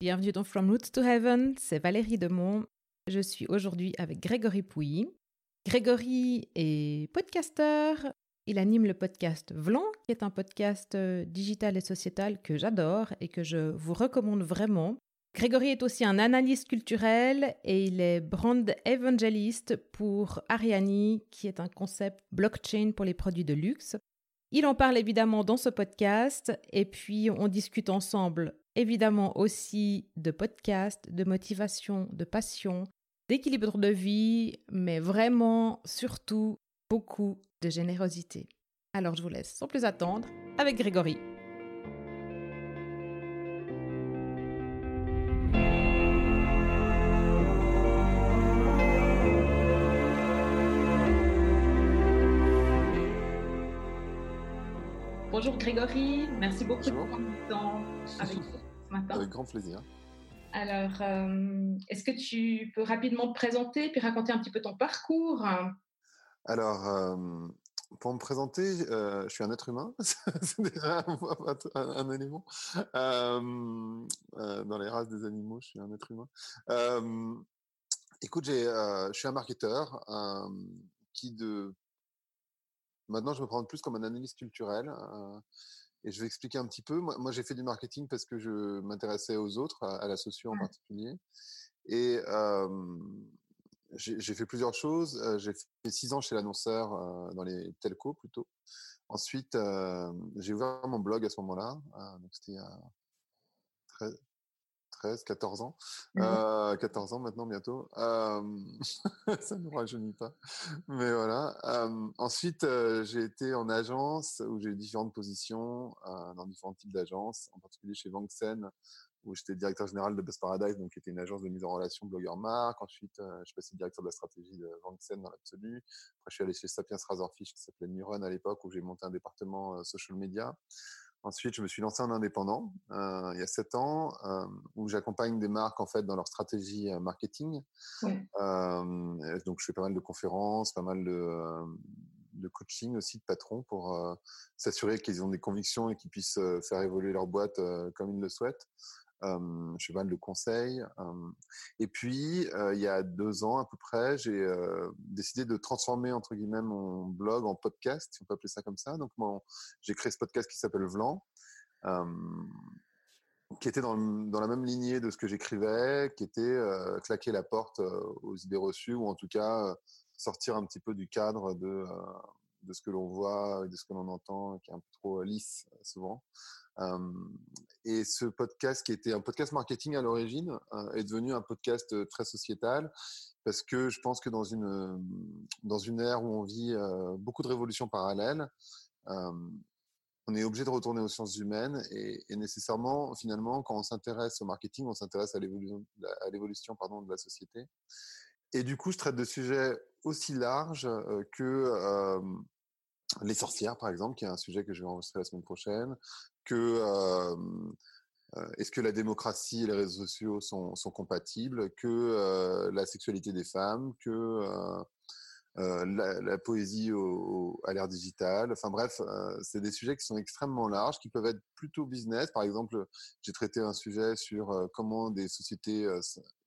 Bienvenue dans From Roots to Heaven, c'est Valérie Demont. Je suis aujourd'hui avec Grégory Pouilly. Grégory est podcasteur. Il anime le podcast Vlan, qui est un podcast euh, digital et sociétal que j'adore et que je vous recommande vraiment. Grégory est aussi un analyste culturel et il est brand evangelist pour Ariani, qui est un concept blockchain pour les produits de luxe. Il en parle évidemment dans ce podcast et puis on discute ensemble évidemment aussi de podcast, de motivation, de passion, d'équilibre de vie, mais vraiment surtout beaucoup de générosité. Alors je vous laisse sans plus attendre avec Grégory. Bonjour Grégory, merci beaucoup de prendre le temps avec nous ce matin. Avec grand plaisir. Alors, euh, est-ce que tu peux rapidement te présenter puis raconter un petit peu ton parcours? Alors, euh, pour me présenter, euh, je suis un être humain, c'est déjà un, un élément. dans les races des animaux, je suis un être humain. écoute, je suis un marketeur qui de Maintenant, je me prends plus comme un analyste culturel. Et je vais expliquer un petit peu. Moi, j'ai fait du marketing parce que je m'intéressais aux autres, à, la socio en mmh. particulier. Et j'ai fait plusieurs choses. J'ai fait six ans chez l'annonceur euh, dans les telcos plutôt. Ensuite, j'ai ouvert mon blog à ce moment-là. donc c'était il y a 13, 14 ans. 14 mmh ans maintenant bientôt. ça ne nous rajeunit pas. Mais voilà. ensuite, j'ai été en agence où j'ai eu différentes positions dans différents types d'agences, en particulier chez Vanxen où j'étais directeur général de Best Paradise, donc qui était une agence de mise en relation blogueur marque. Ensuite, je suis passé directeur de la stratégie de Vanxen dans l'absolu. Après, je suis allé chez Sapiens Razorfish qui s'appelait Neuron à l'époque où j'ai monté un département social media. Ensuite, je me suis lancé en indépendant euh, il y a sept ans, euh, où j'accompagne des marques en fait dans leur stratégie euh, marketing. Euh, donc, je fais pas mal de conférences, pas mal de, de coaching aussi de patrons pour s'assurer qu'ils ont des convictions et qu'ils puissent faire évoluer leur boîte comme ils le souhaitent je fais mal de conseils. et puis, il y a deux ans à peu près, j'ai décidé de transformer entre guillemets mon blog en podcast, si on peut appeler ça comme ça. Donc, j'ai créé ce podcast qui s'appelle Vlan. qui était dans, dans, la même lignée de ce que j'écrivais, qui était claquer la porte aux idées reçues, ou en tout cas sortir un petit peu du cadre de, de ce que l'on voit, de ce que l'on entend, qui est un peu trop lisse souvent et ce podcast, qui était un podcast marketing à l'origine, est devenu un podcast très sociétal parce que je pense que dans une dans une ère où on vit beaucoup de révolutions parallèles, on est obligé de retourner aux sciences humaines et, nécessairement, finalement, quand on s'intéresse au marketing, on s'intéresse à l'évolution à l'évolution pardon de la société. Et du coup, je traite de sujets aussi larges que les sorcières, par exemple, qui est un sujet que je vais enregistrer la semaine prochaine, est-ce que la démocratie et les réseaux sociaux sont, compatibles, que la sexualité des femmes, que la, poésie à l'ère digitale? Enfin bref, c'est des sujets qui sont extrêmement larges, qui peuvent être plutôt business. Par exemple, j'ai traité un sujet sur comment des sociétés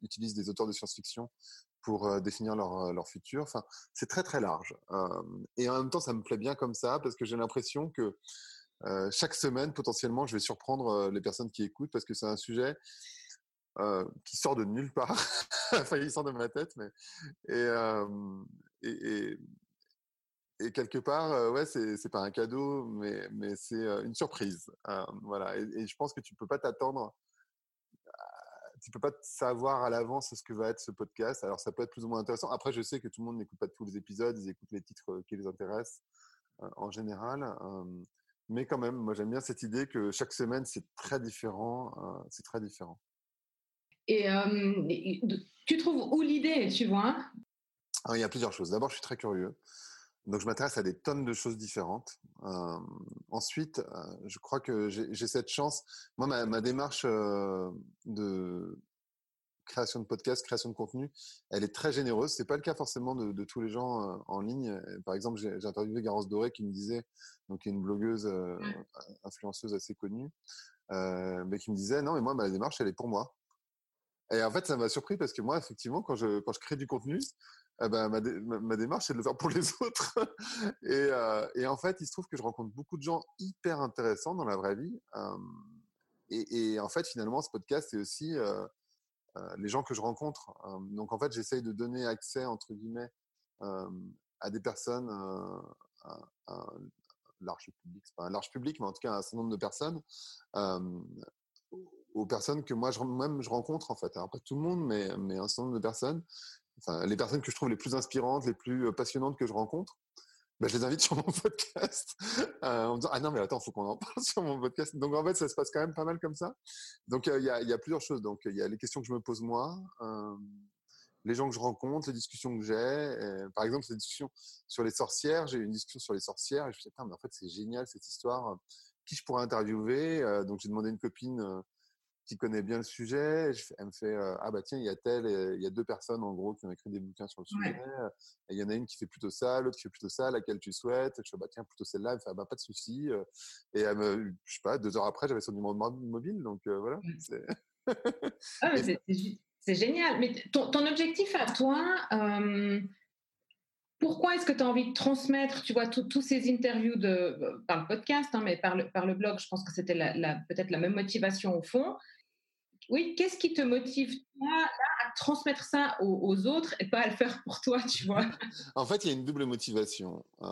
utilisent des auteurs de science-fiction pour définir leur futur. Enfin, c'est très très large. et en même temps, ça me plaît bien comme ça parce que j'ai l'impression que chaque semaine, potentiellement, je vais surprendre les personnes qui écoutent parce que c'est un sujet qui sort de nulle part. enfin, il sort de ma tête, et, quelque part, ouais, c'est pas un cadeau, mais c'est une surprise. voilà. Et, je pense que tu peux pas t'attendre tu peux pas savoir à l'avance ce que va être ce podcast. Alors ça peut être plus ou moins intéressant. Après, je sais que tout le monde n'écoute pas tous les épisodes, ils écoutent les titres qui les intéressent en général. Mais quand même, moi j'aime bien cette idée que chaque semaine c'est très différent. Euh, c'est très différent. Et euh, tu trouves où l'idée, tu vois? Il y a plusieurs choses. D'abord, je suis très curieux. Donc, je m'intéresse à des tonnes de choses différentes. Euh, ensuite, je crois que j'ai cette chance. Moi, ma, ma démarche de création de podcast, création de contenu, elle est très généreuse. C'est pas le cas forcément de, de tous les gens euh, en ligne. Par exemple, j'ai interviewé Garance Doré qui me disait, donc une blogueuse, euh, influenceuse assez connue, euh, mais qui me disait non, mais moi ma démarche elle est pour moi. Et en fait, ça m'a surpris parce que moi, effectivement, quand je, quand je crée du contenu, eh ben, ma, ma, démarche, c'est de le faire pour les autres. et, euh, et, en fait, il se trouve que je rencontre beaucoup de gens hyper intéressants dans la vraie vie. et, et, en fait, finalement, ce podcast, c'est aussi euh, euh, les gens que je rencontre. donc, en fait, j'essaye de donner accès, entre guillemets, à des personnes, un large public, pas un large public, mais en tout cas un certain nombre de personnes, aux personnes que moi je, même je rencontre en fait. Pas tout le monde, mais, un certain nombre de personnes. Les personnes que je trouve les plus inspirantes, les plus passionnantes que je rencontre, ben, je les invite sur mon podcast euh, en me disant ah non mais attends faut qu'on en parle sur mon podcast. Donc en fait ça se passe quand même pas mal comme ça. Donc il y, a, plusieurs choses. Donc il y a les questions que je me pose moi euh, les gens que je rencontre les discussions que j'ai. Par exemple cette discussion sur les sorcières j'ai eu une discussion sur les sorcières et je me suis dit mais en fait c'est génial cette histoire. Qui je pourrais interviewer? Euh, donc j'ai demandé à une copine qui connaît bien le sujet. Elle me fait ah bah tiens il y a tel, il y a deux personnes en gros qui ont écrit des bouquins sur le sujet. Et il y en a une qui fait plutôt ça, l'autre qui fait plutôt ça, laquelle tu souhaites? Je fais bah tiens plutôt celle-là. Elle me fait ah, bah pas de souci. Et elle me, je sais pas deux heures après j'avais son numéro mobile donc voilà. Ah, c'est génial. Mais ton, ton, objectif à toi. Pourquoi est-ce que tu as envie de transmettre, tu vois, tous ces interviews de, par le podcast, hein, mais par le, par le blog, je pense que c'était la, peut-être la même motivation au fond. Oui, qu'est-ce qui te motive toi à transmettre ça aux, autres et pas à le faire pour toi, tu vois? En fait, il y a une double motivation. Euh,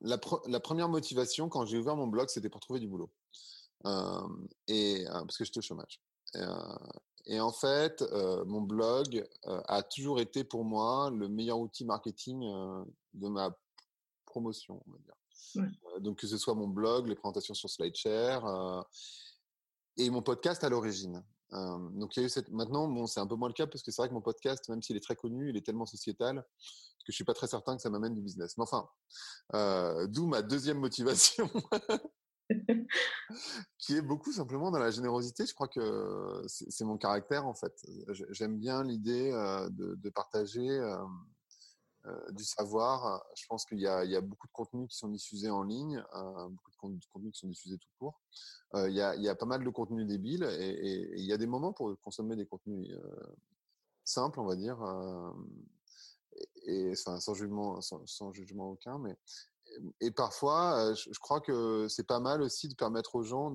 la, la, première motivation, quand j'ai ouvert mon blog, c'était pour trouver du boulot. Euh, et, euh, parce que j'étais au chômage. Et en fait, mon blog a toujours été pour moi le meilleur outil marketing de ma promotion, on va dire. donc que ce soit mon blog, les présentations sur SlideShare et mon podcast à l'origine. Donc il y a eu cette... Maintenant, bon, c'est un peu moins le cas parce que c'est vrai que mon podcast, même s'il est très connu, il est tellement sociétal que je suis pas très certain que ça m'amène du business. Mais enfin, d'où ma deuxième motivation. qui est beaucoup simplement dans la générosité. Je crois que c'est mon caractère en fait. J'aime bien l'idée de, partager du savoir. Je pense qu'il y, a beaucoup de contenus qui sont diffusés en ligne, beaucoup de contenus qui sont diffusés tout court. Il y, a, pas mal de contenus débiles et, il y a des moments pour consommer des contenus simples, on va dire. sans jugement, sans, jugement aucun, mais et parfois, je, crois que c'est pas mal aussi de permettre aux gens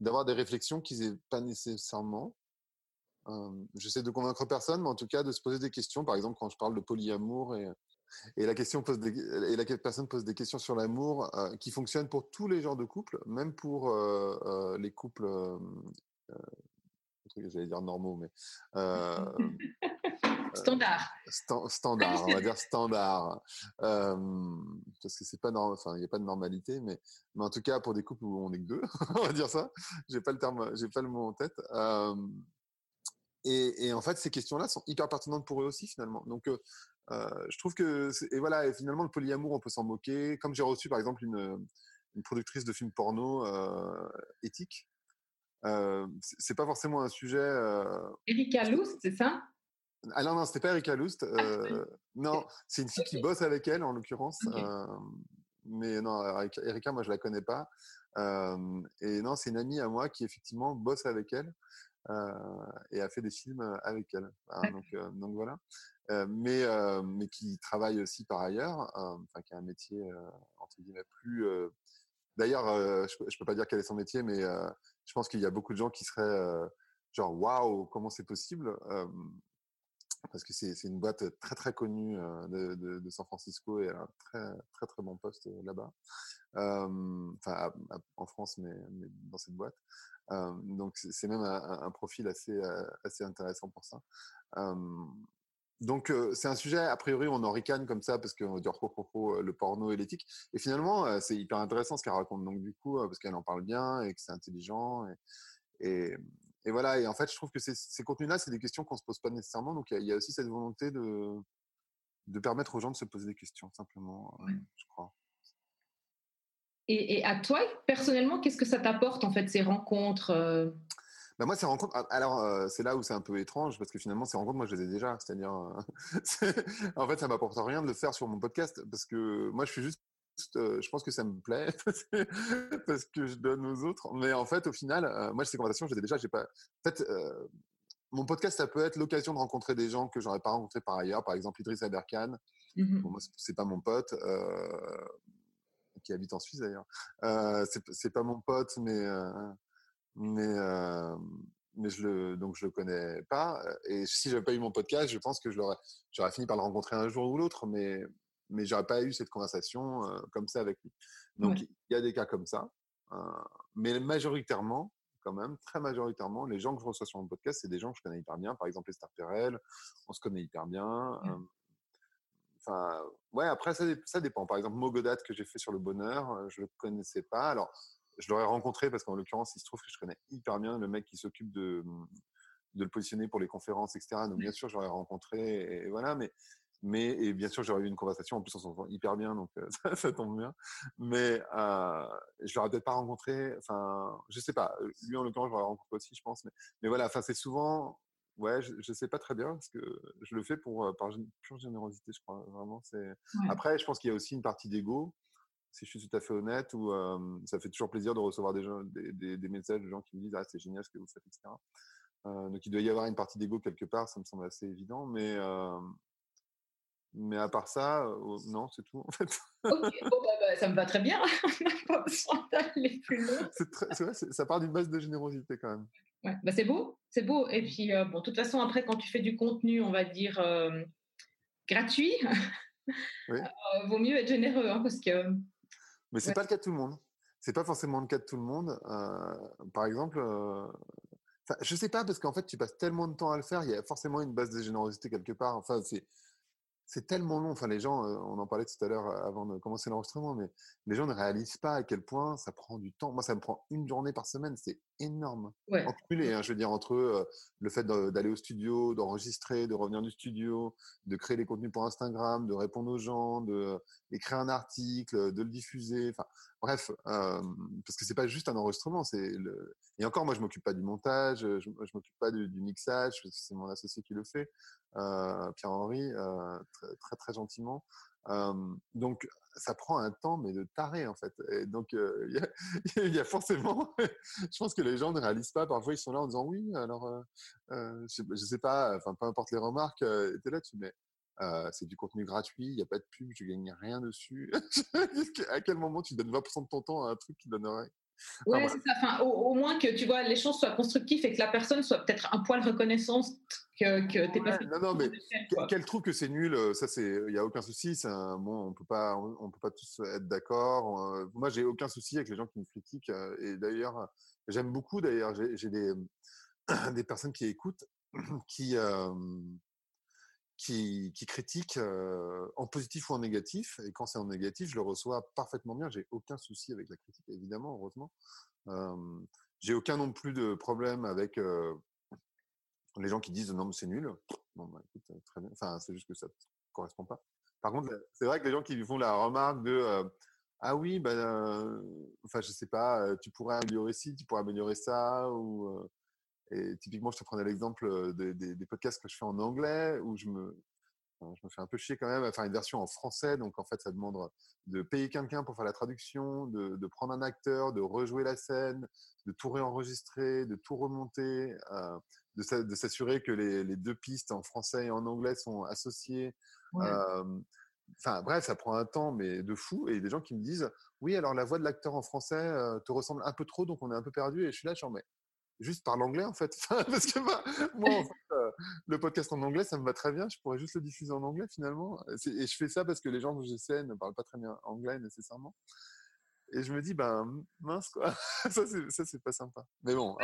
d'avoir des réflexions qu'ils n'aient pas nécessairement. J'essaie de convaincre personne, mais en tout cas de se poser des questions. Par exemple, quand je parle de polyamour et, et la question pose et la personne pose des questions sur l'amour qui fonctionnent pour tous les genres de couples, même pour les couples, j'allais dire normaux, mais Standard. standard, on va dire standard. parce que c'est pas enfin, il n'y a pas de normalité, mais, mais en tout cas, pour des couples où on est que deux, on va dire ça. J'ai pas le terme, j'ai pas le mot en tête. Et, et, en fait, ces questions-là sont hyper pertinentes pour eux aussi, finalement. Donc, je trouve que, et voilà, et finalement, le polyamour, on peut s'en moquer. Comme j'ai reçu, par exemple, une, une productrice de films porno éthique. Euh, c'est pas forcément un sujet. Erika Lust, c'est ça? Ah non, non, c'était pas Erika Lust. Ah, euh, non, c'est une fille qui bosse avec elle, en l'occurrence. Euh, mais non, Erika, moi, je la connais pas. Euh, et non, c'est une amie à moi qui, effectivement, bosse avec elle et a fait des films avec elle. donc, donc, voilà. mais, mais qui travaille aussi par ailleurs, enfin, qui a un métier, entre guillemets, plus. D'ailleurs, je, ne peux pas dire quel est son métier, mais je pense qu'il y a beaucoup de gens qui seraient genre, waouh, comment c'est possible parce que c'est une boîte très très connue de, de, San Francisco et elle a un très très très bon poste là-bas. Enfin, en France, mais, mais, dans cette boîte. Donc c'est même un, profil assez assez intéressant pour ça. donc c'est un sujet a priori on en ricane comme ça parce qu'on va dire oh, le porno et l'éthique. Et finalement c'est hyper intéressant ce qu'elle raconte. Donc du coup parce qu'elle en parle bien et que c'est intelligent et, et, et voilà, et en fait, je trouve que ces, contenus-là, c'est des questions qu'on ne se pose pas nécessairement. Donc, il y, a aussi cette volonté de, de permettre aux gens de se poser des questions, simplement, euh, je crois. Et, à toi, personnellement, qu'est-ce que ça t'apporte, en fait, ces rencontres euh? bah, moi, ces rencontres, alors euh, c'est là où c'est un peu étrange parce que finalement, ces rencontres, moi, je les ai déjà. C'est-à-dire, en fait, ça m'apporte rien de le faire sur mon podcast parce que moi, je suis juste euh, je pense que ça me plaît parce que je donne aux autres. Mais en fait, au final, euh, moi, ces conversations, j'ai déjà, j'ai pas. En fait, euh, mon podcast, ça peut être l'occasion de rencontrer des gens que j'aurais pas rencontrés par ailleurs. Par exemple, Idriss Aberkan. Mmh bon, c'est pas mon pote, euh, qui habite en Suisse d'ailleurs. Euh, c'est pas mon pote, mais euh, mais euh, mais je le donc je le connais pas. Et si j'avais pas eu mon podcast, je pense que je l'aurais j'aurais fini par le rencontrer un jour ou l'autre, mais mais j'aurais pas eu cette conversation comme ça avec lui. Donc il y a des cas comme ça, mais majoritairement quand même, très majoritairement, les gens que je reçois sur mon podcast, c'est des gens que je connais hyper bien. Par exemple, Esther Perel, on se connaît hyper bien. Enfin, ouais, après, ça, ça, dépend. Par exemple, Mogodat, que j'ai fait sur le bonheur, je ne le connaissais pas. Alors, je l'aurais rencontré parce qu'en l'occurrence, il se trouve que je connais hyper bien le mec qui s'occupe de, de le positionner pour les conférences, etc. Donc, bien sûr, j'aurais rencontré, et voilà, mais mais et bien sûr, j'aurais eu une conversation. En plus, on s'entend hyper bien, donc euh, ça, tombe bien. Mais euh, je l'aurais peut-être pas rencontré. Enfin, je sais pas. Lui, en l'occurrence, je l'aurais rencontré aussi, je pense. Mais, mais voilà. Enfin, c'est souvent. Ouais, je, ne sais pas très bien parce que je le fais pour euh, par pure générosité, je crois. Vraiment, c'est. Après, je pense qu'il y a aussi une partie d'ego. Si je suis tout à fait honnête, où ça fait toujours plaisir de recevoir des, gens, des, des, messages de gens qui me disent ah c'est génial ce que vous faites, etc. donc il doit y avoir une partie d'ego quelque part, ça me semble assez évident. Mais mais à part ça, non, c'est tout en fait. ok, bon, bah, bah, ça me va très bien. On n'a pas besoin d'aller plus loin. C'est vrai, ça part d'une base de générosité quand même. Ouais, bah, c'est beau, c'est beau. Et puis, bon, de toute façon, après, quand tu fais du contenu, on va dire gratuit, oui. vaut mieux être généreux hein, parce que. Mais c'est n'est pas le cas de tout le monde. C'est pas forcément le cas de tout le monde. par exemple, je sais pas parce qu'en fait, tu passes tellement de temps à le faire, il y a forcément une base de générosité quelque part. Enfin, c'est c'est tellement long. Enfin, les gens, on en parlait tout à l'heure avant de commencer l'enregistrement, mais les gens ne réalisent pas à quel point ça prend du temps. Moi, ça me prend une journée par semaine. C'est énorme. Ouais. Cumulé, hein, je veux dire, entre le fait d'aller au studio, d'enregistrer, de revenir du studio, de créer les contenus pour Instagram, de répondre aux gens, d'écrire un article, de le diffuser. Enfin, bref, parce que c'est pas juste un enregistrement. C'est le... Et encore, moi, je m'occupe pas du montage, je, je m'occupe pas du, du, mixage, parce que c'est mon associé qui le fait. Euh, Pierre-Henri, euh, très, très, gentiment. Donc, ça prend un temps, mais de taré, en fait. Donc, il y, a forcément, je pense que les gens ne réalisent pas. Parfois, ils sont là en disant oui, alors, je, ne sais pas, enfin, peu importe les remarques, tu es là, tu mets. c'est du contenu gratuit, il n'y a pas de pub, je gagne rien dessus. à quel moment tu donnes 20% de ton temps à un truc qui donnerait oui, c'est ça. Enfin, au, moins que tu vois les choses soient constructives et que la personne soit peut-être un poil reconnaissante que, que t'es pas. Non, non, mais qu'elle trouve que c'est nul, euh, ça c'est, il y a aucun souci. Un, bon, on peut pas, on, peut pas tous être d'accord. Euh, moi, j'ai aucun souci avec les gens qui me critiquent. Euh, et d'ailleurs, j'aime beaucoup. D'ailleurs, j'ai des, des personnes qui écoutent, qui qui, qui critiquent en positif ou en négatif. Et quand c'est en négatif, je le reçois parfaitement bien. J'ai aucun souci avec la critique, évidemment, heureusement. j'ai aucun non plus de problème avec les gens qui disent non, mais c'est nul. Bah, bien. Enfin, c'est juste que ça ne correspond pas. Par contre, c'est vrai que les gens qui font la remarque de ah oui, ben, enfin, je sais pas, tu pourrais améliorer ci, tu pourrais améliorer ça, et typiquement, je te prenais l'exemple des, podcasts que je fais en anglais, où je me, je me fais un peu chier quand même à faire une version en français. Donc, en fait, ça demande de payer quelqu'un pour faire la traduction, de, prendre un acteur, de rejouer la scène, de tout réenregistrer, de tout remonter, euh, de, s'assurer que les, deux pistes en français et en anglais sont associées. Enfin, bref, ça prend un temps, mais de fou. Et il y a des gens qui me disent Oui, alors la voix de l'acteur en français euh, te ressemble un peu trop, donc on est un peu perdu. Et je suis là, genre, mais juste par l'anglais en fait. Parce que moi, en fait, euh, le podcast en anglais, ça me va très bien. Je pourrais juste le diffuser en anglais finalement. Et je fais ça parce que les gens que j'essaie ne parlent pas très bien anglais nécessairement. Et je me dis, ben mince quoi, ça c'est pas sympa. Mais bon.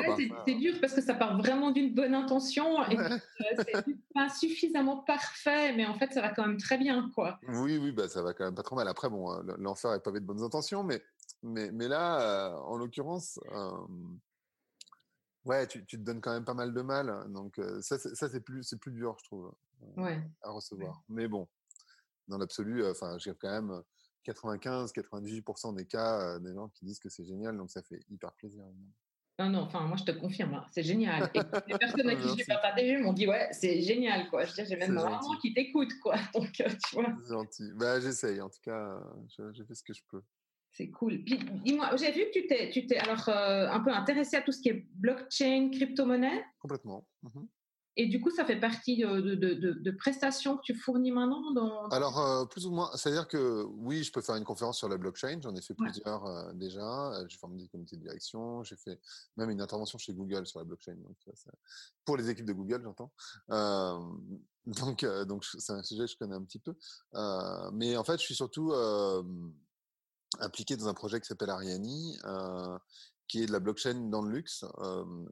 c'est dur parce que ça part vraiment d'une bonne intention et euh, c'est pas suffisamment parfait, mais en fait ça va quand même très bien quoi. Oui, oui, bah, ça va quand même pas trop mal. Après, bon, euh, l'enfer est pavé de bonnes intentions, mais, mais, mais là, en l'occurrence, Ouais, tu, tu, te donnes quand même pas mal de mal. Hein, donc, ça, ça c'est plus, c'est plus dur, je trouve, à recevoir. Mais bon, dans l'absolu, enfin, j'ai quand même 95-98% des cas des gens qui disent que c'est génial, donc ça fait hyper plaisir. Non, non, enfin, moi je te confirme, hein, c'est génial. Et les personnes à qui j'ai partagé m'ont dit, ouais, c'est génial, quoi. Je veux dire, j'ai même maman qui t'écoute, quoi. Donc, tu vois. C'est gentil. Bah, j'essaye, en tout cas, j'ai fait ce que je peux. C'est cool. Puis dis-moi, j'ai vu que tu t'es, tu t'es alors euh, un peu intéressé à tout ce qui est blockchain, crypto-monnaie. Complètement. Mmh Et du coup, ça fait partie de, de, prestations que tu fournis maintenant dans... Alors, euh, plus ou moins. C'est-à-dire que oui, je peux faire une conférence sur la blockchain. J'en ai fait plusieurs euh, déjà. J'ai formé des comités de direction. J'ai fait même une intervention chez Google sur la blockchain. Donc, pour les équipes de Google, j'entends. donc, donc c'est un sujet que je connais un petit peu. mais en fait, je suis surtout impliqué dans un projet qui s'appelle Ariani, qui est de la blockchain dans le luxe,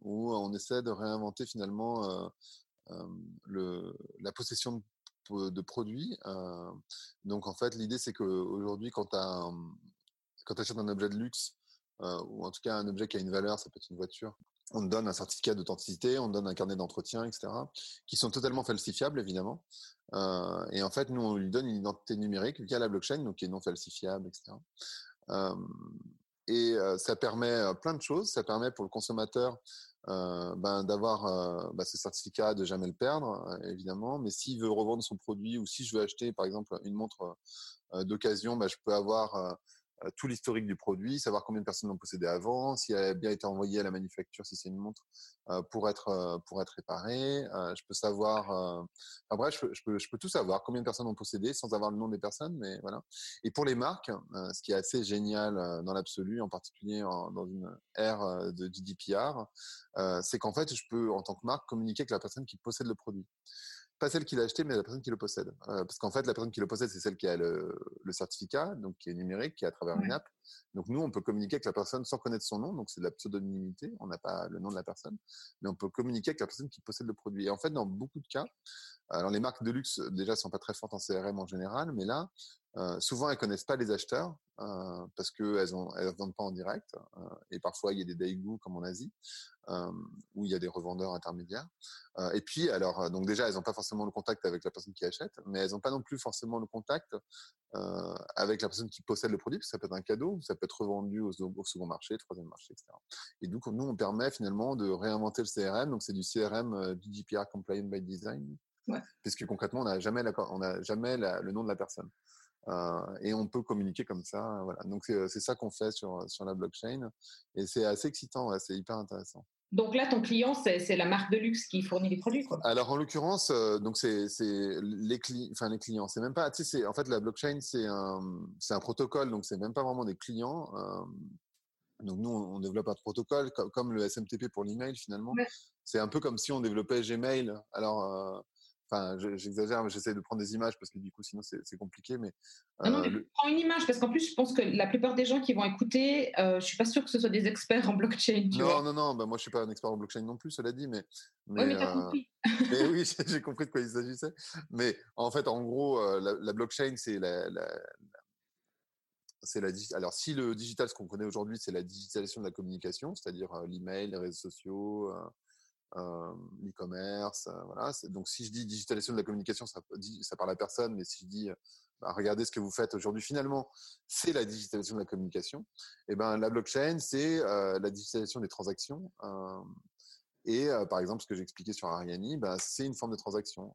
où on essaie de réinventer finalement le, la possession de, de produits. donc en fait, l'idée c'est qu'aujourd'hui, quand tu achètes un objet de luxe, ou en tout cas un objet qui a une valeur, ça peut être une voiture, on donne un certificat d'authenticité, on donne un carnet d'entretien, etc., qui sont totalement falsifiables, évidemment. et en fait, nous, on lui donne une identité numérique via la blockchain, donc qui est non falsifiable, etc. Et ça permet plein de choses. Ça permet pour le consommateur ben, d'avoir ben, ce certificat, de jamais le perdre, évidemment. Mais s'il veut revendre son produit ou si je veux acheter, par exemple, une montre d'occasion, ben, je peux avoir euh, tout l'historique du produit, savoir combien de personnes l'ont possédé avant, s'il a bien été envoyé à la manufacture, si c'est une montre euh, pour être euh, pour être réparé. je peux savoir, enfin bref, je peux, je peux, tout savoir, combien de personnes ont possédé sans avoir le nom des personnes, mais voilà. Et pour les marques, ce qui est assez génial dans l'absolu, en particulier dans une ère de GDPR, c'est qu'en fait, je peux en tant que marque communiquer avec la personne qui possède le produit pas celle qui l'a acheté, mais la personne qui le possède. Euh, parce qu'en fait, la personne qui le possède, c'est celle qui a le, certificat, donc qui est numérique, qui est à travers une app. Donc nous, on peut communiquer avec la personne sans connaître son nom, donc c'est de la pseudonymité, on n'a pas le nom de la personne, mais on peut communiquer avec la personne qui possède le produit. Et en fait, dans beaucoup de cas, alors les marques de luxe déjà sont pas très fortes en CRM en général, mais là, euh, souvent elles connaissent pas les acheteurs euh, parce ne elles vendent pas en direct euh, et parfois il y a des daigou comme en Asie où il y a des revendeurs intermédiaires. et puis alors donc déjà elles n'ont pas forcément le contact avec la personne qui achète, mais elles n'ont pas non plus forcément le contact avec la personne qui possède le produit parce que ça peut être un cadeau, ça peut être revendu au, second marché, troisième marché, etc. Et donc nous on permet finalement de réinventer le CRM, donc c'est du CRM GDPR compliant by design Puisque concrètement, on n'a jamais, on a jamais le nom de la personne. Euh, et on peut communiquer comme ça. Voilà. Donc c'est ça qu'on fait sur, sur la blockchain. Et c'est assez excitant, c'est hyper intéressant. Donc là, ton client, c'est la marque de luxe qui fournit les produits, quoi. Alors en l'occurrence, euh, donc c'est les, cli enfin, les clients. C'est même pas, tu sais, en fait la blockchain c'est un, un protocole, donc c'est même pas vraiment des clients. Euh, donc nous, on développe un protocole comme, le SMTP pour l'email finalement. C'est un peu comme si on développait Gmail. Alors Enfin, j'exagère, mais j'essaie de prendre des images parce que du coup, sinon, c'est compliqué. Mais, non, euh, prends une image parce qu'en plus, je pense que la plupart des gens qui vont écouter, euh, je suis pas sûr que ce soit des experts en blockchain. non, non, non, bah, moi, je suis pas un expert en blockchain non plus, cela dit, mais. mais, mais as euh, compris. mais oui, j'ai compris de quoi il s'agissait. Mais en fait, en gros, euh, la, blockchain, c'est la, la, c'est la alors si le digital ce qu'on connaît aujourd'hui c'est la digitalisation de la communication c'est-à-dire l'email les réseaux sociaux euh, l'e-commerce. Euh, voilà. Donc, si je dis digitalisation de la communication, ça, parle à personne, mais si je dis bah, regardez ce que vous faites aujourd'hui, finalement, c'est la digitalisation de la communication. Et eh ben, la blockchain, c'est euh, la digitalisation des transactions. et par exemple, ce que j'expliquais sur Ariani, bah, c'est une forme de transaction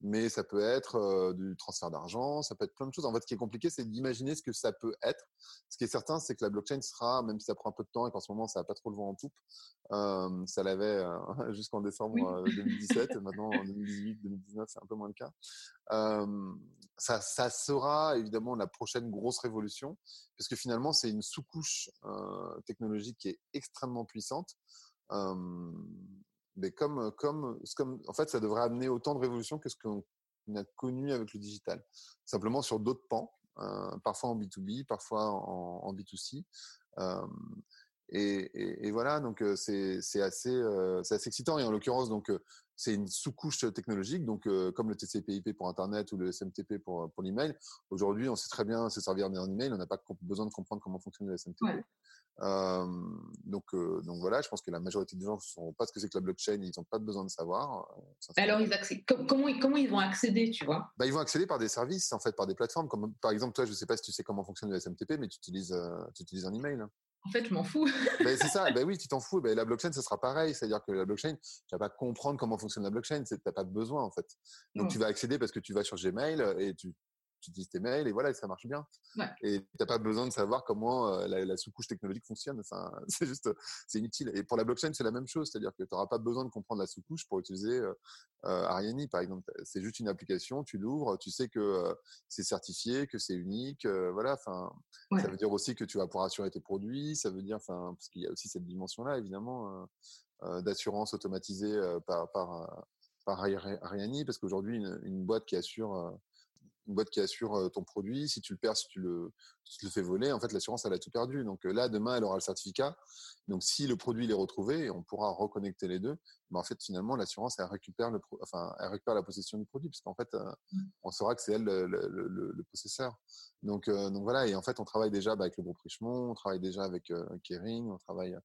mais ça peut être du transfert d'argent, ça peut être plein de choses. En fait, ce qui est compliqué, c'est d'imaginer ce que ça peut être. Ce qui est certain, c'est que la blockchain sera, même si ça prend un peu de temps et qu'en ce moment, ça n'a pas trop le vent en poupe, ça l'avait jusqu'en décembre 2017, et maintenant en 2018, 2019, c'est un peu moins le cas. ça, ça, sera évidemment la prochaine grosse révolution, parce que finalement, c'est une sous-couche technologique qui est extrêmement puissante mais comme, comme, comme, en fait, ça devrait amener autant de révolution que ce qu'on a connu avec le digital. Simplement sur d'autres pans, euh, parfois en B2B, parfois en, en B2C. Euh, et, et, voilà, donc c'est assez, euh, assez excitant. Et en l'occurrence, donc c'est une sous-couche technologique, donc comme le TCP/IP pour Internet ou le SMTP pour, pour l'email. Aujourd'hui, on sait très bien se servir d'un email. On n'a pas besoin de comprendre comment fonctionne le SMTP donc, donc voilà, je pense que la majorité des gens ne sauront pas ce que c'est que la blockchain, ils n'ont pas besoin de savoir. Alors, ils comment, comment ils vont accéder, tu vois? Bah, Ils vont accéder par des services, en fait, par des plateformes. Comme, par exemple, toi, je ne sais pas si tu sais comment fonctionne le SMTP, mais tu utilises, tu utilises un email. En fait, je m'en fous. Ben, c'est ça, ben oui, tu t'en fous. Ben, la blockchain, ce sera pareil. C'est-à-dire que la blockchain, tu vas pas comprendre comment fonctionne la blockchain, tu n'as pas besoin, en fait. Donc, tu vas accéder parce que tu vas sur Gmail et tu tu utilises tes mails et voilà, ça marche bien. Et tu n'as pas besoin de savoir comment la, sous-couche technologique fonctionne. Enfin, c'est juste, c'est inutile. Et pour la blockchain, c'est la même chose, c'est-à-dire que tu n'auras pas besoin de comprendre la sous-couche pour utiliser Ariani, par exemple. C'est juste une application, tu l'ouvres, tu sais que c'est certifié, que c'est unique, voilà. Enfin, ça veut dire aussi que tu vas pouvoir assurer tes produits. Ça veut dire, enfin, parce qu'il y a aussi cette dimension-là, évidemment, d'assurance automatisée par, par par Ariani, parce qu'aujourd'hui, une, boîte qui assure une boîte qui assure ton produit, si tu le perds, si tu le, le fais voler, en fait, l'assurance, elle a tout perdu. Donc là, demain, elle aura le certificat. Donc si le produit est retrouvé, on pourra reconnecter les deux. Mais en fait, finalement, l'assurance, elle récupère le, enfin, elle récupère la possession du produit, puisqu'en fait, mmh. on saura que c'est elle le, le, possesseur. Donc, donc voilà. Et en fait, on travaille déjà bah, avec le groupe Richemont, on travaille déjà avec Kering, on travaille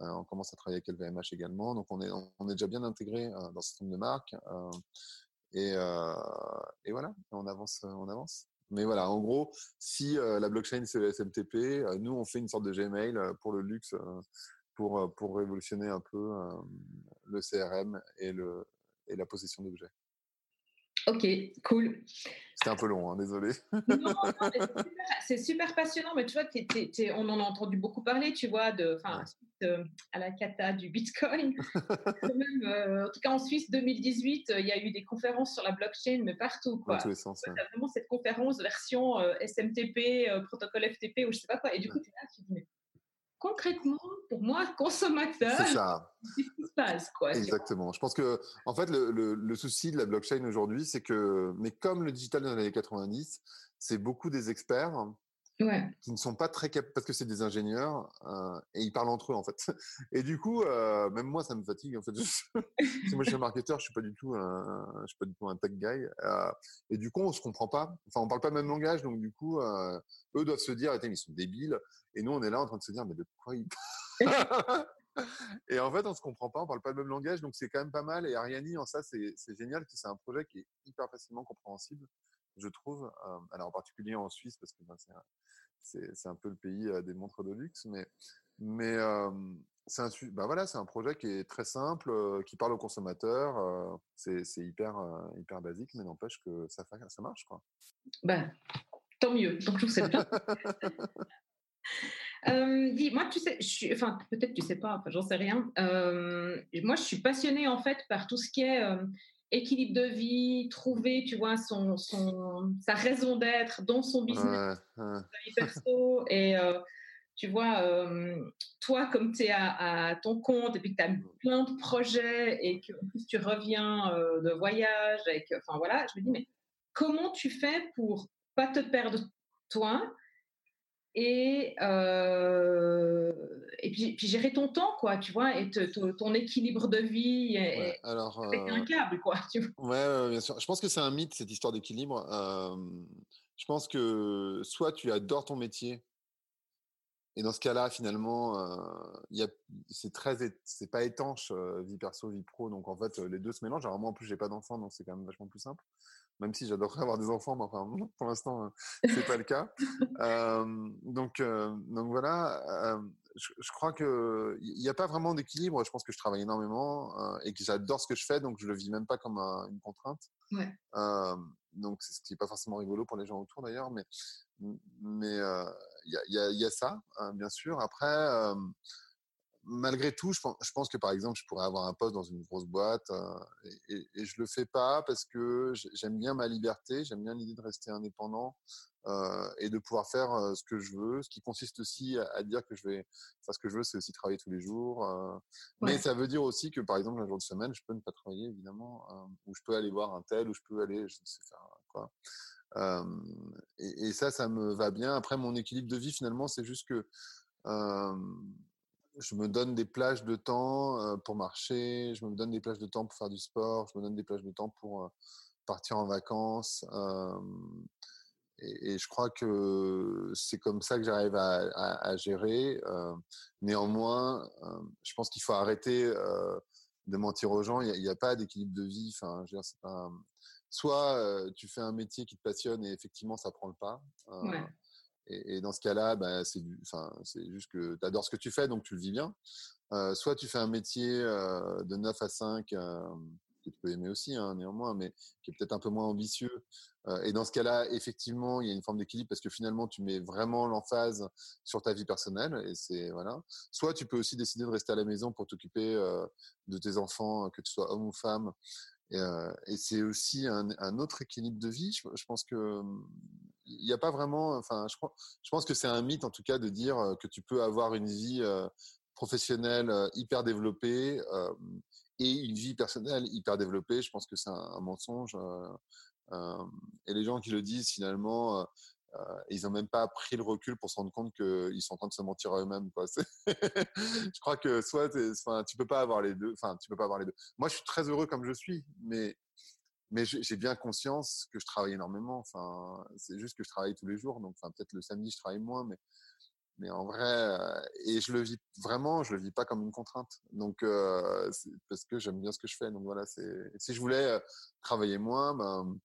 euh, on commence à travailler avec LVMH également. Donc, on est, on est déjà bien intégré dans ce type de marque. Euh, et, et, voilà, on avance, on avance. Mais voilà, en gros, si la blockchain c'est le SMTP, nous on fait une sorte de Gmail pour le luxe, pour, pour révolutionner un peu le CRM et, le, et la possession d'objets. Ok, cool. C'était un peu long, hein, désolé. non, c'est super, passionnant, mais tu vois, on en a entendu beaucoup parler, tu vois, de, euh, à la cata du Bitcoin. Euh, en tout cas, en Suisse, 2018, euh, il y a eu des conférences sur la blockchain, mais partout. Quoi. Dans tous les sens. Ouais. vraiment cette conférence version SMTP, protocole FTP, ou je sais pas quoi. Et du coup, tu es là, tu dis, mais concrètement, pour moi, consommateur, c'est ça. ce qui se passe. Quoi, Exactement. Je pense que, en fait, le, le, souci de la blockchain aujourd'hui, c'est que, mais comme le digital dans les années 90, c'est beaucoup des experts qui ne sont pas très capables, parce que c'est des ingénieurs euh, et ils parlent entre eux en fait. Et du coup, euh, même moi, ça me fatigue en fait. moi, je suis un marketeur, je suis pas du tout je suis pas du tout un tech guy. Euh, et du coup, on se comprend pas. Enfin, on parle pas le même langage, donc du coup, eux doivent se dire, ils sont débiles. Et nous, on est là en train de se dire, mais de quoi ils Et en fait, on se comprend pas, on parle pas le même langage, donc c'est quand même pas mal. Et Ariani, en ça, c'est génial, c'est un projet qui est hyper facilement compréhensible, je trouve. alors en particulier en Suisse, parce que ben, c'est peu le pays des montres de luxe, mais mais c'est un bah voilà, c'est un projet qui est très simple, qui parle aux consommateurs. c'est hyper hyper basique, mais n'empêche que ça ça marche quoi. Ben, tant mieux. Donc je sais bien. Euh, dis, moi, tu sais, je suis, enfin, peut-être tu sais pas, j'en sais rien. Euh, moi, je suis passionnée en fait par tout ce qui est euh, équilibre de vie, trouver, tu vois, son, son sa raison d'être dans son business, sa vie perso. Et tu vois, toi, comme tu es à, ton compte et puis que tu as plein de projets et que en plus tu reviens de voyage, et que, enfin voilà, je me dis, mais comment tu fais pour pas te perdre toi et, euh, et puis, gérer ton temps, quoi, tu vois, et ton équilibre de vie, et, alors, avec un euh, câble, quoi. Tu vois. Ouais, bien sûr. Je pense que c'est un mythe, cette histoire d'équilibre. Euh, je pense que soit tu adores ton métier, et dans ce cas-là, finalement, euh, c'est très, c'est pas étanche, vie perso, vie pro. Donc, en fait, les deux se mélangent. Alors, moi, en plus, j'ai pas d'enfant, donc c'est quand même vachement plus simple même si j'adorerais avoir des enfants, mais enfin, pour l'instant, c'est pas le cas. donc, donc voilà, je, crois que il n'y a pas vraiment d'équilibre. Je pense que je travaille énormément et que j'adore ce que je fais, donc je le vis même pas comme une contrainte. donc, c'est ce qui n'est pas forcément rigolo pour les gens autour d'ailleurs, mais mais il y, a, y, a, ça, hein, bien sûr. Après malgré tout, je pense, que par exemple, je pourrais avoir un poste dans une grosse boîte euh, et, et, je le fais pas parce que j'aime bien ma liberté, j'aime bien l'idée de rester indépendant euh, et de pouvoir faire euh, ce que je veux, ce qui consiste aussi à, dire que je vais faire ce que je veux, c'est aussi travailler tous les jours. Mais ça veut dire aussi que par exemple, un jour de semaine, je peux ne pas travailler évidemment, ou je peux aller voir un tel, ou je peux aller, je ne sais faire quoi. Et, et, ça, ça me va bien. Après, mon équilibre de vie, finalement, c'est juste que je me donne des plages de temps pour marcher, je me donne des plages de temps pour faire du sport, je me donne des plages de temps pour partir en vacances. Et, je crois que c'est comme ça que j'arrive à, gérer. néanmoins, je pense qu'il faut arrêter de mentir aux gens. Il n'y a, pas d'équilibre de vie. Enfin, je veux dire, c'est pas. Soit tu fais un métier qui te passionne et effectivement ça prend le pas. Et, dans ce cas-là, bah, c'est juste que tu adores ce que tu fais, donc tu le vis bien. Euh, soit tu fais un métier euh, de 9 à 5 que tu peux aimer aussi, hein, néanmoins, mais qui est peut-être un peu moins ambitieux. Euh, et dans ce cas-là, effectivement, il y a une forme d'équilibre parce que finalement, tu mets vraiment l'emphase sur ta vie personnelle. Et c'est voilà. Soit tu peux aussi décider de rester à la maison pour t'occuper euh, de tes enfants, que tu sois homme ou femme. Et, c'est aussi un, autre équilibre de vie. Je, pense que il n'y a pas vraiment. Enfin, je, je pense que c'est un mythe en tout cas de dire que tu peux avoir une vie professionnelle hyper développée et une vie personnelle hyper développée. Je pense que c'est un, mensonge. et les gens qui le disent finalement, ils n'ont même pas pris le recul pour se rendre compte qu'ils sont en train de se mentir à eux-mêmes. Je crois que soit tu peux pas avoir les deux. Enfin, tu peux pas avoir les deux. Moi, je suis très heureux comme je suis, mais j'ai bien conscience que je travaille énormément. Enfin, c'est juste que je travaille tous les jours. Donc, peut-être le samedi, je travaille moins, mais en vrai, et je le vis vraiment, je le vis pas comme une contrainte. Donc, euh, parce que j'aime bien ce que je fais. Donc voilà. Si je voulais travailler moins, ben,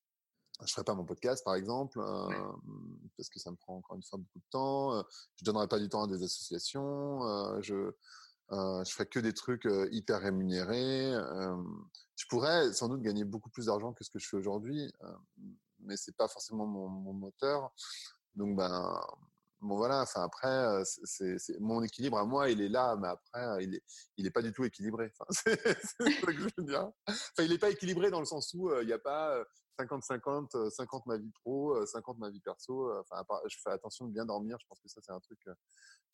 je ferais pas mon podcast, par exemple, euh, parce que ça me prend encore une fois beaucoup de temps. Je donnerais pas du temps à des associations. Euh, je euh, je ferais que des trucs hyper rémunérés. je pourrais sans doute gagner beaucoup plus d'argent que ce que je fais aujourd'hui, mais c'est pas forcément mon, mon moteur. Donc ben bon voilà après c'est mon équilibre à moi il est là mais après il est il est pas du tout équilibré. C'est ce que je veux dire. Il est pas équilibré dans le sens où il n'y a pas 50 50 50 ma vie pro 50 ma vie perso enfin je fais attention de bien dormir je pense que ça c'est un truc que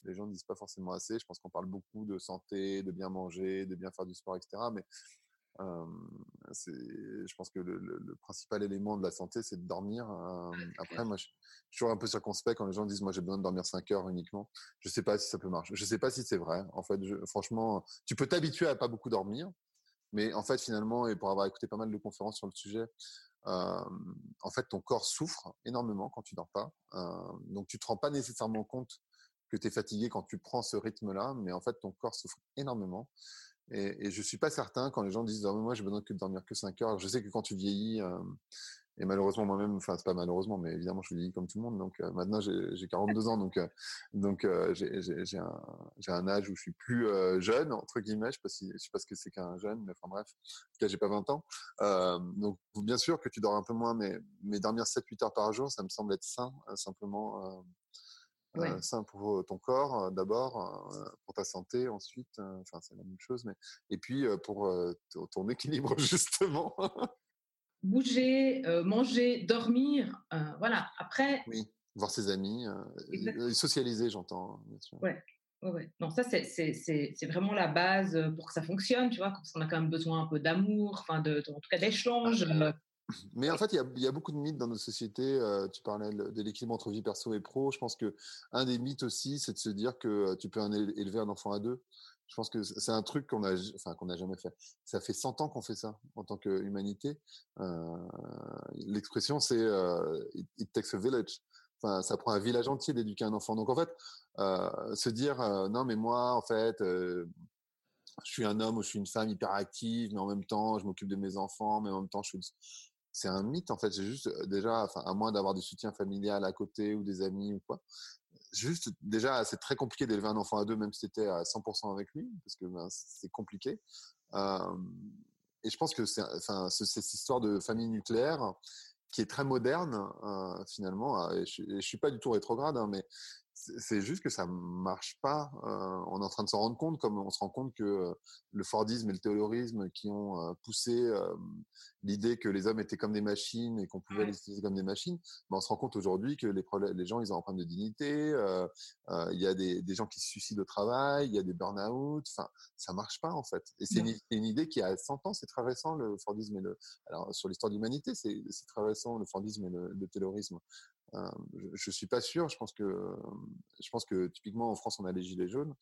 les gens ne disent pas forcément assez. Je pense qu'on parle beaucoup de santé de bien manger de bien faire du sport etc mais je pense que le, le, principal élément de la santé, c'est de dormir. après, moi, je, suis toujours un peu circonspect quand les gens disent, moi, j'ai besoin de dormir 5 heures uniquement. Je sais pas si ça peut marcher. Je sais pas si c'est vrai. En fait, franchement, tu peux t'habituer à pas beaucoup dormir, mais en fait, finalement, et pour avoir écouté pas mal de conférences sur le sujet, en fait, ton corps souffre énormément quand tu dors pas. donc, tu te rends pas nécessairement compte que tu es fatigué quand tu prends ce rythme-là, mais en fait, ton corps souffre énormément. Et, et je suis pas certain quand les gens disent moi j'ai besoin de dormir que 5 heures. Je sais que quand tu vieillis, euh, et malheureusement moi-même, enfin c'est pas malheureusement, mais évidemment je vieillis comme tout le monde. Donc euh, maintenant j'ai 42 ans, donc euh, donc j'ai un, un âge où je suis plus jeune entre guillemets. Je sais pas si je sais pas ce que c'est qu'un jeune, mais enfin bref, en tout cas j'ai pas 20 ans. donc bien sûr que tu dors un peu moins, mais mais dormir 7-8 heures par jour, ça me semble être sain simplement ouais. sain pour ton corps d'abord, pour ta santé ensuite, enfin c'est la même chose, mais et puis pour ton équilibre justement. Bouger, manger, dormir, voilà. Après. Oui, voir ses amis, socialiser, j'entends. Hein. Ouais. Ouais, Non, ça, c'est vraiment la base pour que ça fonctionne, tu vois, parce qu'on a quand même besoin un peu d'amour, enfin, de, en tout cas d'échange. Mais en fait, il y a, beaucoup de mythes dans nos sociétés. Euh, tu parlais de l'équilibre entre vie perso et pro. Je pense que un des mythes aussi, c'est de se dire que euh, tu peux élever un enfant à deux. Je pense que c'est un truc qu'on a, enfin qu'on n'a jamais fait. Ça fait 100 ans qu'on fait ça en tant qu'humanité. Euh, L'expression, c'est euh, it, takes a village. Enfin, ça prend un village entier d'éduquer un enfant. Donc en fait, se dire non mais moi en fait je suis un homme ou je suis une femme hyper active, mais en même temps, je m'occupe de mes enfants, mais en même temps, je suis c'est un mythe en fait. C'est juste déjà, enfin, à moins d'avoir du soutien familial à côté ou des amis ou quoi. Juste déjà, c'est très compliqué d'élever un enfant à deux, même si c'était à 100% avec lui, parce que ben, c'est compliqué. Et je pense que c'est, enfin, cette histoire de famille nucléaire qui est très moderne euh, finalement. Et je, je suis pas du tout rétrograde, hein, mais c'est juste que ça marche pas. Euh, on est en train de s'en rendre compte, comme on se rend compte que euh, le Fordisme et le taylorisme qui ont euh, poussé l'idée que les hommes étaient comme des machines et qu'on pouvait les utiliser comme des machines, ben on se rend compte aujourd'hui que les, les gens, ils ont un problème de dignité. Il y a des, des, gens qui se suicident au travail, il y a des burn-out. Enfin, ça marche pas en fait. Et c'est une, une, idée qui a 100 ans, c'est très récent le Fordisme et le. Alors sur l'histoire de l'humanité, c'est très récent le Fordisme et le, le taylorisme. Je, ne suis pas sûr. Je pense que, je pense que typiquement en France, on a les gilets jaunes.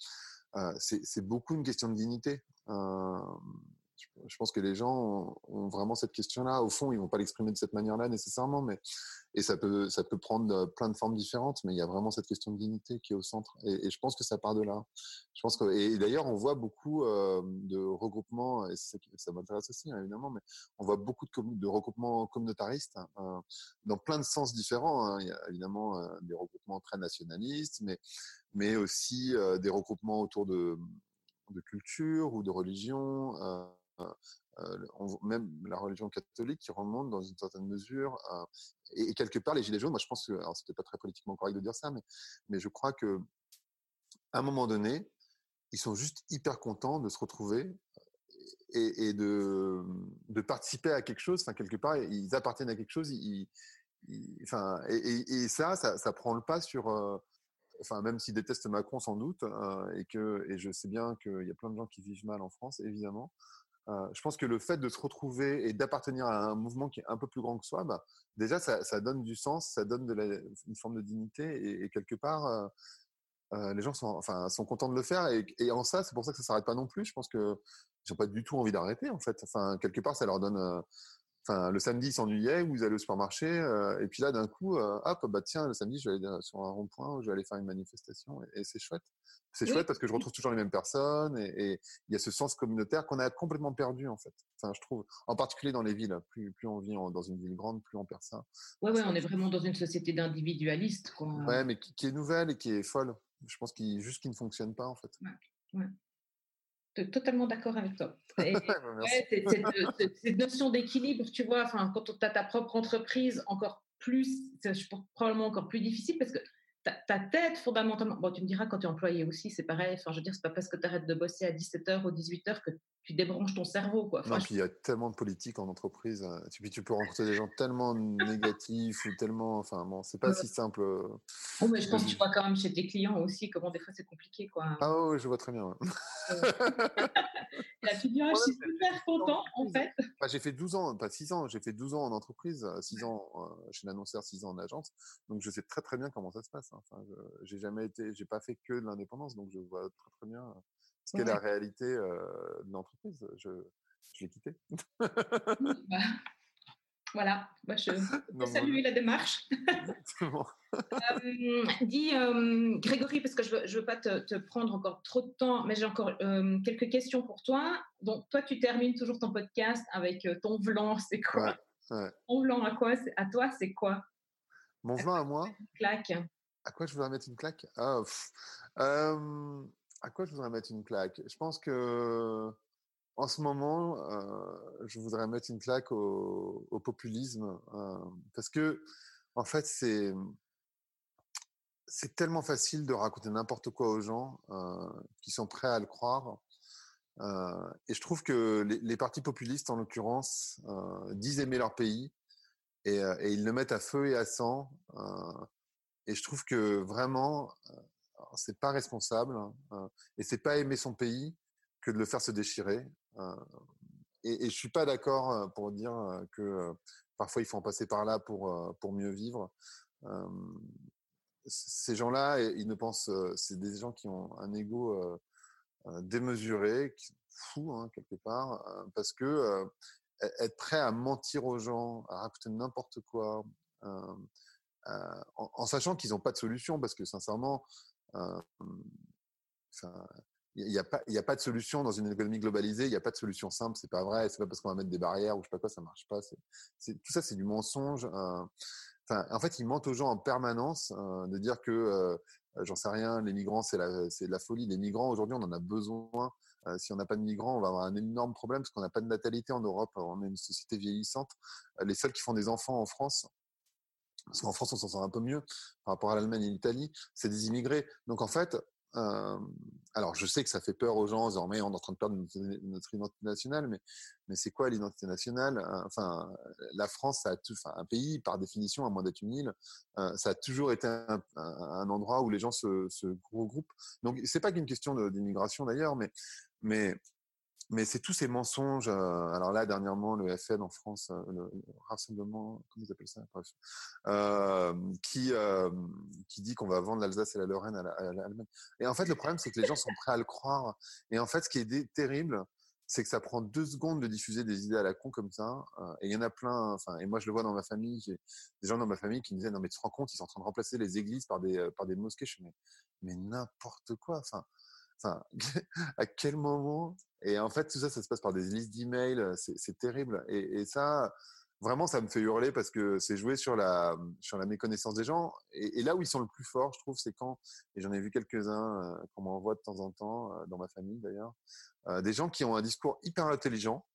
C'est beaucoup une question de dignité. Je pense que les gens ont, vraiment cette question-là. Au fond, ils vont pas l'exprimer de cette manière-là nécessairement, mais et ça peut ça peut prendre plein de formes différentes. Mais il y a vraiment cette question de dignité qui est au centre. Et, je pense que ça part de là. Je pense que et, d'ailleurs, on voit beaucoup de Et ça m'intéresse aussi hein, évidemment, mais on voit beaucoup de, regroupements communautaristes hein, dans plein de sens différents. Hein. Il y a évidemment euh, des regroupements très nationalistes, mais mais aussi des regroupements autour de de culture ou de religion. même la religion catholique qui remonte dans une certaine mesure. Et, quelque part, les Gilets jaunes, moi je pense que, alors c'était pas très politiquement correct de dire ça, mais, mais je crois que à un moment donné, ils sont juste hyper contents de se retrouver et, de, de, participer à quelque chose. Enfin, quelque part, ils appartiennent à quelque chose. Enfin, et, ça, ça, ça, prend le pas sur. enfin, même s'ils détestent Macron sans doute, et que et je sais bien qu'il y a plein de gens qui vivent mal en France, évidemment. je pense que le fait de se retrouver et d'appartenir à un mouvement qui est un peu plus grand que soi, bah, déjà, ça, ça, donne du sens, ça donne une forme de dignité, et, quelque part, les gens sont, enfin, sont contents de le faire. Et, en ça, c'est pour ça que ça s'arrête pas non plus. Je pense que ils n'ont pas du tout envie d'arrêter, en fait. Enfin, quelque part, ça leur donne. Enfin, le samedi, ils s'ennuyaient, ou ils allaient au supermarché, et puis là, d'un coup, hop, bah tiens, le samedi, je vais aller sur un rond-point, je vais aller faire une manifestation, et, c'est chouette. C'est chouette parce que je retrouve toujours les mêmes personnes, et il y a ce sens communautaire qu'on a complètement perdu, en fait. Enfin, je trouve, en particulier dans les villes, plus, plus on vit dans une ville grande, plus on perd ça. Ouais, ouais, on est vraiment dans une société d'individualistes. Ouais, mais qui, qui, est nouvelle et qui est folle je pense qu'il juste qu'il ne fonctionne pas en fait. Ouais, Totalement d'accord avec toi. cette, notion d'équilibre, tu vois, enfin, quand tu as ta propre entreprise, encore plus, c'est probablement encore plus difficile parce que ta, tête, fondamentalement, bon, tu me diras quand tu es employé aussi, c'est pareil. Enfin, je veux dire, c'est pas parce que tu arrêtes de bosser à 17h ou 18h que tu débranches ton cerveau. Quoi. non, puis il y a tellement de politique en entreprise. Hein. Puis tu peux rencontrer des gens tellement négatifs ou tellement. Enfin, bon, c'est pas si simple. Euh, oh, mais je pense que tu vois quand même chez tes clients aussi comment des fois c'est compliqué. Quoi. Ah oui, je vois très bien. La figure, je suis super content en fait. j'ai fait 12 ans, pas 6 ans, j'ai fait 12 ans en entreprise, 6 ans euh, chez l'annonceur, 6 ans en agence. Donc je sais très très bien comment ça se passe. Hein. Enfin, j'ai jamais été, j'ai pas fait que de l'indépendance, donc je vois très très bien ce qu'est la réalité de l'entreprise. Je, je l'ai quitté. Bah, voilà, bah, je peux saluer la démarche. dis, Grégory, parce que je ne veux, pas te, prendre encore trop de temps, mais j'ai encore quelques questions pour toi. Donc, toi, tu termines toujours ton podcast avec ton vlan, c'est quoi? Ton vlan à quoi À toi, c'est quoi? Mon vlan à moi? Claque? À quoi je voudrais mettre une claque? Ah, À quoi je voudrais mettre une claque? Je pense que en ce moment, je voudrais mettre une claque au, populisme parce que, en fait, c'est tellement facile de raconter n'importe quoi aux gens qui sont prêts à le croire. et je trouve que les, partis populistes, en l'occurrence, disent aimer leur pays et, ils le mettent à feu et à sang. Et je trouve que vraiment, c'est pas responsable hein, et c'est pas aimer son pays que de le faire se déchirer. Et, et je suis pas d'accord pour dire que parfois il faut en passer par là pour pour mieux vivre. Ces gens-là, ils ne pensent, c'est des gens qui ont un ego démesuré, fou hein, quelque part, parce que être prêt à mentir aux gens, à raconter n'importe quoi, euh, en, sachant qu'ils n'ont pas de solution, parce que sincèrement, il n'y a, pas, a pas de solution dans une économie globalisée, il n'y a pas de solution simple, c'est pas vrai, c'est pas parce qu'on va mettre des barrières ou je sais pas quoi, ça marche pas. Tout ça, c'est du mensonge. En fait, ils mentent aux gens en permanence de dire que, j'en sais rien, les migrants, c'est, la, c'est de la folie. Les migrants, aujourd'hui, on en a besoin. si on n'a pas de migrants, on va avoir un énorme problème parce qu'on n'a pas de natalité en Europe. On est une société vieillissante. les seuls qui font des enfants en France, parce qu'en France, on s'en sort un peu mieux par rapport à l'Allemagne et l'Italie, c'est des immigrés. Donc en fait, alors je sais que ça fait peur aux gens, désormais on est en train de perdre notre, identité nationale, mais, mais c'est quoi l'identité nationale? Enfin, la France, ça un pays, par définition, à moins d'être une île, ça a toujours été un, un, endroit où les gens se, se regroupent. Donc c'est pas qu'une question d'immigration d'ailleurs, mais, mais mais c'est tous ces mensonges. alors là, dernièrement, le FN en France, le, rassemblement, comment ils appellent ça? Qui, qui dit qu'on va vendre l'Alsace et la Lorraine à l'Allemagne. Et en fait, le problème, c'est que les gens sont prêts à le croire. Et en fait, ce qui est terrible, c'est que ça prend deux secondes de diffuser des idées à la con comme ça. et il y en a plein. Enfin, et moi, je le vois dans ma famille. J'ai des gens dans ma famille qui me disaient non mais tu te rends compte, ils sont en train de remplacer les églises par des par des mosquées. Je mais mais n'importe quoi. Enfin, à quel moment Et en fait, tout ça, ça se passe par des listes d'emails. C'est terrible. Et, ça, vraiment, ça me fait hurler parce que c'est joué sur la, sur la méconnaissance des gens. Et, là où ils sont le plus forts, je trouve, c'est quand, et j'en ai vu quelques-uns qu'on m'envoie de temps en temps, dans ma famille d'ailleurs, des gens qui ont un discours hyper intelligent,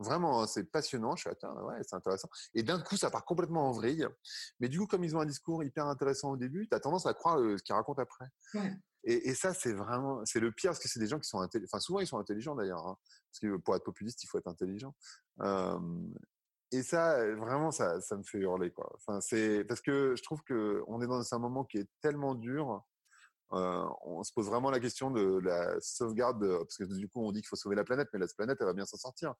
Vraiment, hein, c'est passionnant. Je suis attends, ouais, c'est intéressant. Et d'un coup, ça part complètement en vrille. Mais du coup, comme ils ont un discours hyper intéressant au début, tu as tendance à croire ce qu'ils racontent après. Et, ça, c'est vraiment, c'est le pire parce que c'est des gens qui sont intelligents. Enfin, souvent, ils sont intelligents d'ailleurs. Hein, parce que pour être populiste, il faut être intelligent. et ça, vraiment, ça, ça me fait hurler, quoi. Enfin, c'est parce que je trouve que on est dans un moment qui est tellement dur on se pose vraiment la question de la sauvegarde, parce que du coup on dit qu'il faut sauver la planète, mais la planète elle va bien s'en sortir.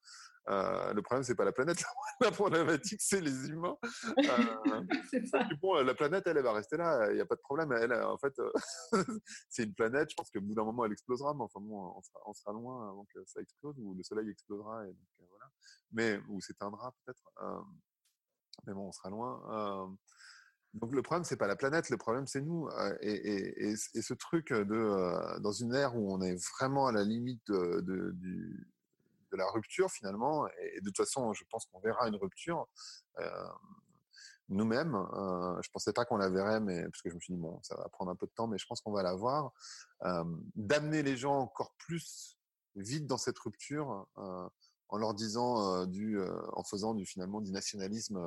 Euh, le problème c'est pas la planète, la problématique c'est les humains. Euh, bon, la planète elle, elle va rester là, il n'y a pas de problème. Elle, en fait, c'est une planète. Je pense que bout d'un moment elle explosera, mais enfin bon, on sera, loin avant que ça explose ou le soleil explosera et donc, voilà. Mais ou s'éteindra peut-être. mais bon, on sera loin. Donc le problème, c'est pas la planète, le problème, c'est nous. Et, ce truc de, dans une ère où on est vraiment à la limite de, la rupture finalement, et de toute façon, je pense qu'on verra une rupture nous-mêmes. je pensais pas qu'on la verrait, mais parce que je me suis dit bon, ça va prendre un peu de temps, mais je pense qu'on va la voir. D'amener les gens encore plus vite dans cette rupture en leur disant du, en faisant du finalement du nationalisme,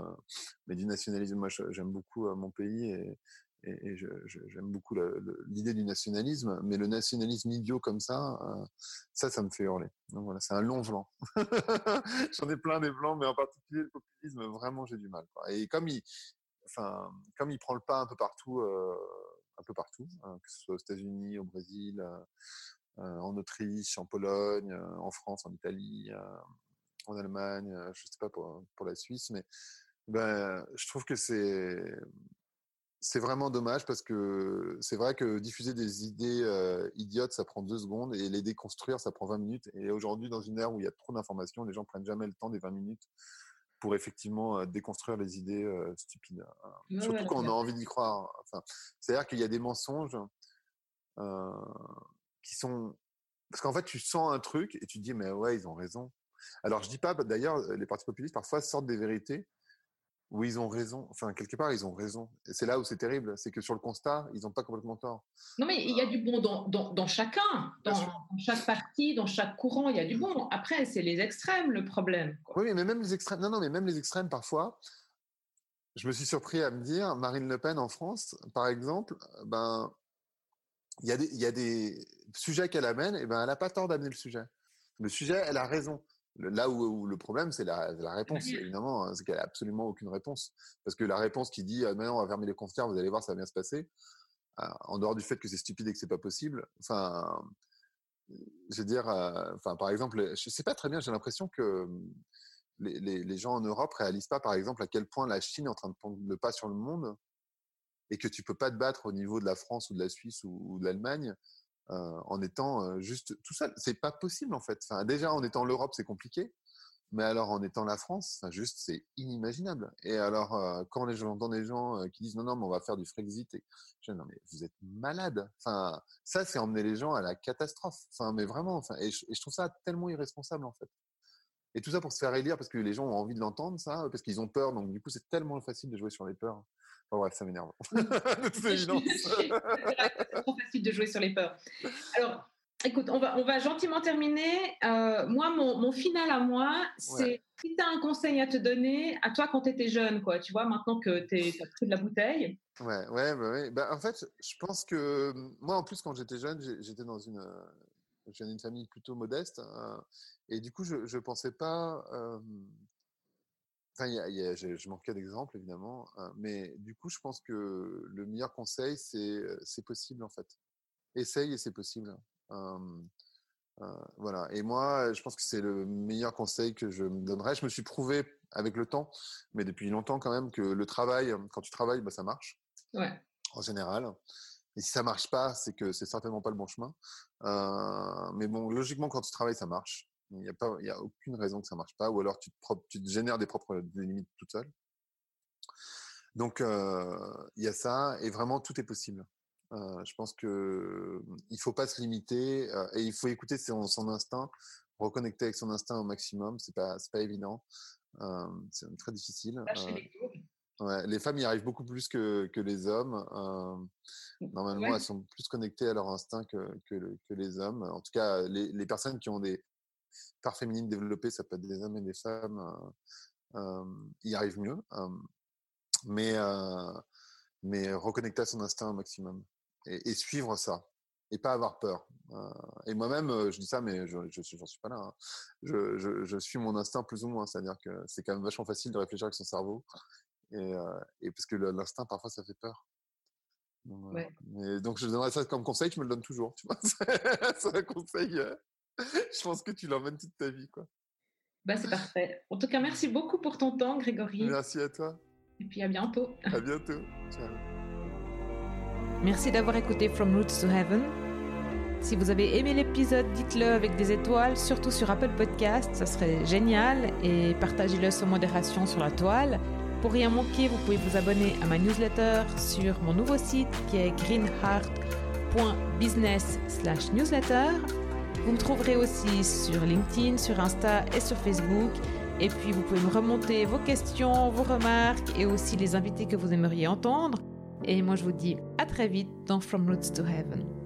mais du nationalisme. Moi, j'aime beaucoup mon pays et, j'aime beaucoup l'idée du nationalisme, mais le nationalisme idiot comme ça, ça, ça me fait hurler. Donc voilà, c'est un long blanc. J'en ai plein des blancs, mais en particulier le populisme, vraiment, j'ai du mal. Et comme il, enfin, comme il prend le pas un peu partout, un peu partout, hein, que ce soit aux États-Unis, au Brésil, en Autriche, en Pologne, euh, en France, en Italie, euh, en Allemagne, je ne sais pas pour, pour, la Suisse, mais ben, je trouve que c'est c'est vraiment dommage parce que c'est vrai que diffuser des idées idiotes, ça prend deux secondes et les déconstruire, ça prend 20 minutes. Et aujourd'hui, dans une ère où il y a trop d'informations, les gens prennent jamais le temps des 20 minutes pour effectivement déconstruire les idées stupides. Hein. Surtout quand on a envie d'y croire. Enfin, C'est-à-dire qu'il y a des mensonges qui sont parce qu'en fait tu sens un truc et tu te dis mais ouais ils ont raison. Alors je dis pas d'ailleurs les partis populistes parfois sortent des vérités où ils ont raison. Enfin quelque part ils ont raison. Et c'est là où c'est terrible, c'est que sur le constat ils n'ont pas complètement tort. Non mais il y a du bon dans, dans, chacun, dans, chaque parti, dans chaque courant il y a du bon. Après c'est les extrêmes le problème. Oui mais même les extrêmes. Non non mais même les extrêmes parfois. Je me suis surpris à me dire Marine Le Pen en France par exemple ben il y, a des, il y a des sujets qu'elle amène, et ben elle n'a pas tort d'amener le sujet. Le sujet, elle a raison. Là où, le problème, c'est la, la, réponse, évidemment, hein, c'est qu'elle n'a absolument aucune réponse. Parce que la réponse qui dit ah, maintenant on va fermer les frontières, vous allez voir, ça va bien se passer, ah, en dehors du fait que c'est stupide et que c'est pas possible, enfin, je veux dire, euh, enfin, par exemple, je sais pas très bien, j'ai l'impression que les, les, les, gens en Europe réalisent pas, par exemple, à quel point la Chine est en train de prendre le pas sur le monde et que tu peux pas te battre au niveau de la France ou de la Suisse ou, de l'Allemagne en étant juste tout seul. C'est pas possible en fait. Enfin, déjà en étant l'Europe, c'est compliqué. Mais alors en étant la France, enfin, juste c'est inimaginable. Et alors quand les gens, des gens qui disent non non mais on va faire du Frexit, je dis non mais vous êtes malade. Enfin ça c'est emmener les gens à la catastrophe. Enfin mais vraiment. Enfin et je, et je trouve ça tellement irresponsable en fait. Et tout ça pour se faire élire parce que les gens ont envie de l'entendre ça, parce qu'ils ont peur. Donc du coup c'est tellement facile de jouer sur les peurs. Oh ouais, ça m'énerve. c'est trop facile de jouer sur les peurs. Alors, écoute, on va, on va gentiment terminer. Euh, moi, mon, mon, final à moi, c'est si tu as un conseil à te donner, à toi quand tu étais jeune, quoi, tu vois, maintenant que tu as pris de la bouteille. Ouais, ouais, bah ouais. Bah, en fait, je pense que moi, en plus, quand j'étais jeune, j'étais dans une, une famille plutôt modeste. Hein, et du coup, je ne pensais pas Enfin, y a, je, manquais d'exemples, évidemment. Hein, mais du coup, je pense que le meilleur conseil, c'est c'est possible, en fait. Essaye et c'est possible. voilà. Et moi, je pense que c'est le meilleur conseil que je me donnerais. Je me suis prouvé avec le temps, mais depuis longtemps quand même, que le travail, quand tu travailles, bah, ça marche. Ouais. En général. Et si ça marche pas, c'est que c'est certainement pas le bon chemin. Euh, mais bon, logiquement, quand tu travailles, ça marche. Il n'y a, pas, il y a aucune raison que ça marche pas, ou alors tu te, tu te génères des propres limites toute seule. Donc, euh, il y a ça, et vraiment, tout est possible. Euh, je pense que il faut pas se limiter euh, et il faut écouter son, son, instinct, reconnecter avec son instinct au maximum. C'est pas, c'est pas évident. C'est très difficile. Ouais, les femmes y arrivent beaucoup plus que, que les hommes. Euh, normalement, elles sont plus connectées à leur instinct que, que, que, les hommes. En tout cas, les, les personnes qui ont des, part féminine développée, ça peut être des hommes et des femmes, y arrivent mieux. mais, mais reconnecter à son instinct au maximum et, suivre ça et pas avoir peur. et moi-même, je dis ça, mais je n'en suis pas là. Hein. Je, je, suis mon instinct plus ou moins, c'est-à-dire que c'est quand même vachement facile de réfléchir avec son cerveau. Et, et parce que l'instinct, parfois, ça fait peur. Donc, donc, je donnerais ça comme conseil, tu me le donnes toujours. Tu vois c'est un conseil, je pense que tu l'emmènes toute ta vie. Quoi. Bah, c'est parfait. En tout cas, merci beaucoup pour ton temps, Grégory. Merci à toi. Et puis à bientôt. À bientôt. Ciao. Merci d'avoir écouté From Roots to Heaven. Si vous avez aimé l'épisode, dites-le avec des étoiles, surtout sur Apple Podcast, ça serait génial, et partagez-le sans modération sur la toile. Pour rien manquer, vous pouvez vous abonner à ma newsletter sur mon nouveau site qui est greenheart.business/newsletter. Vous me trouverez aussi sur LinkedIn, sur Insta et sur Facebook. Et puis vous pouvez me remonter vos questions, vos remarques et aussi les invités que vous aimeriez entendre. Et moi je vous dis à très vite dans From Roots to Heaven.